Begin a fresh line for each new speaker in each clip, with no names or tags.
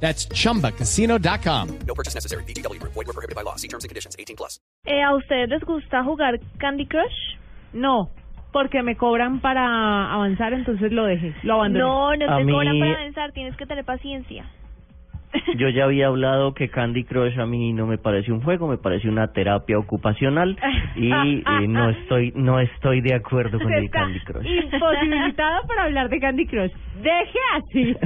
That's chumbacasino.com.
No purchase necessary. BGW. Void were prohibited by law. See terms and conditions. 18 plus.
Eh, ¿A ustedes les gusta jugar Candy Crush?
No, porque me cobran para avanzar, entonces lo dejé, lo abandoné.
No, no
A
te
mí-
cobran para avanzar, tienes que tener paciencia.
Yo ya había hablado que Candy Crush a mí no me parece un juego, me parece una terapia ocupacional y eh, no estoy no estoy de acuerdo con el
Está
Candy Crush.
imposibilitado para hablar de Candy Crush. Deje así.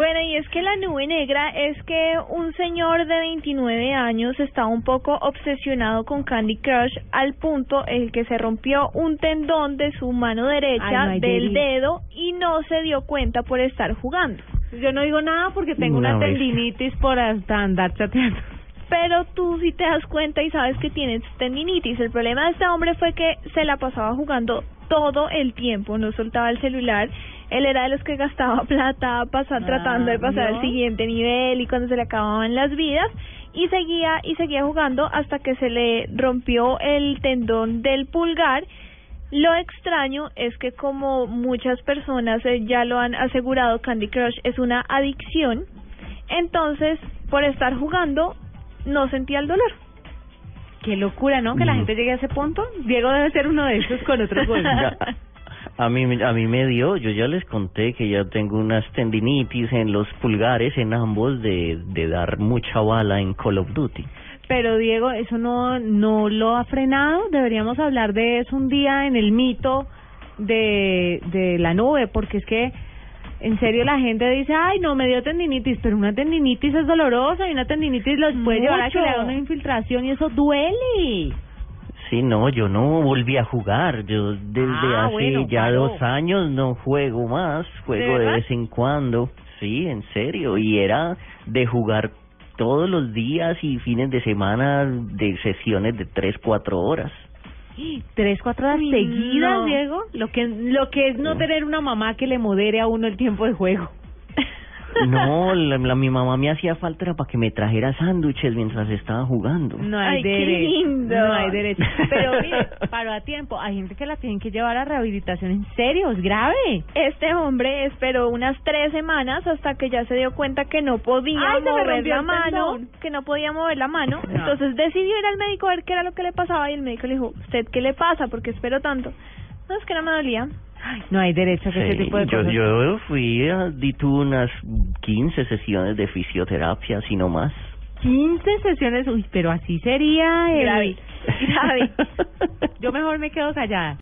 Bueno, y es que la nube negra es que un señor de 29 años está un poco obsesionado con Candy Crush al punto en que se rompió un tendón de su mano derecha
Ay, no hay
del dedo y no se dio cuenta por estar jugando.
Yo no digo nada porque tengo
Una
una tendinitis por hasta andar chateando.
Pero tú sí te das cuenta y sabes que tienes tendinitis. El problema de este hombre fue que se la pasaba jugando todo el tiempo, no soltaba el celular. Él era de los que gastaba plata pasar,
Ah,
tratando de pasar
¿no?
al siguiente nivel y cuando se le acababan las vidas y seguía y seguía jugando hasta que se le rompió el tendón del pulgar. Lo extraño es que como muchas personas eh, ya lo han asegurado, Candy Crush es una adicción. Entonces, por estar jugando, no sentía el dolor.
Qué locura, ¿no? Que la
Mm.
gente llegue a ese punto. Diego debe ser uno de esos con otros juegos.
A mí a mí me dio, yo ya les conté que ya tengo unas tendinitis en los pulgares en ambos de de dar mucha bala en Call of Duty.
Pero Diego, eso no no lo ha frenado. Deberíamos hablar de eso un día en el mito de de la nube, porque es que en serio la gente dice, ay, no, me dio tendinitis, pero una tendinitis es dolorosa y una tendinitis los puede llevar a que le hagan una infiltración y eso duele.
Sí, no, yo no volví a jugar. Yo desde
Ah,
hace
bueno,
ya dos años no juego más. Juego de, vez en cuando. Sí, en serio. Y era de jugar todos los días y fines de semana de sesiones de tres, cuatro horas.
Tres, cuatro horas seguidas,
no.
Diego. Lo que lo que es no tener una mamá que le modere a uno el tiempo de juego.
No, la, la- mi mamá me hacía falta era para que me trajera sándwiches mientras estaba jugando.
No hay
Ay, qué
derecho.
lindo.
No hay derecho. Pero mire, paró a tiempo. Hay gente que la tienen que llevar a rehabilitación en serio, es grave.
Este hombre esperó unas tres semanas hasta que ya se dio cuenta que no podía
Ay,
mover la mano, que no podía mover la mano.
No.
Entonces decidió ir al médico a ver qué era lo que le pasaba y el médico le dijo, ¿usted qué le pasa? porque esperó tanto? No, es que no me dolía.
Ay, no hay derecho a que ese
Sí,
tipo de
yo,
cosas.
yo fui a, di tú unas 15 sesiones de fisioterapia, si no más.
15 sesiones, uy, pero así sería el...
Grave, grave.
Yo mejor me quedo callada.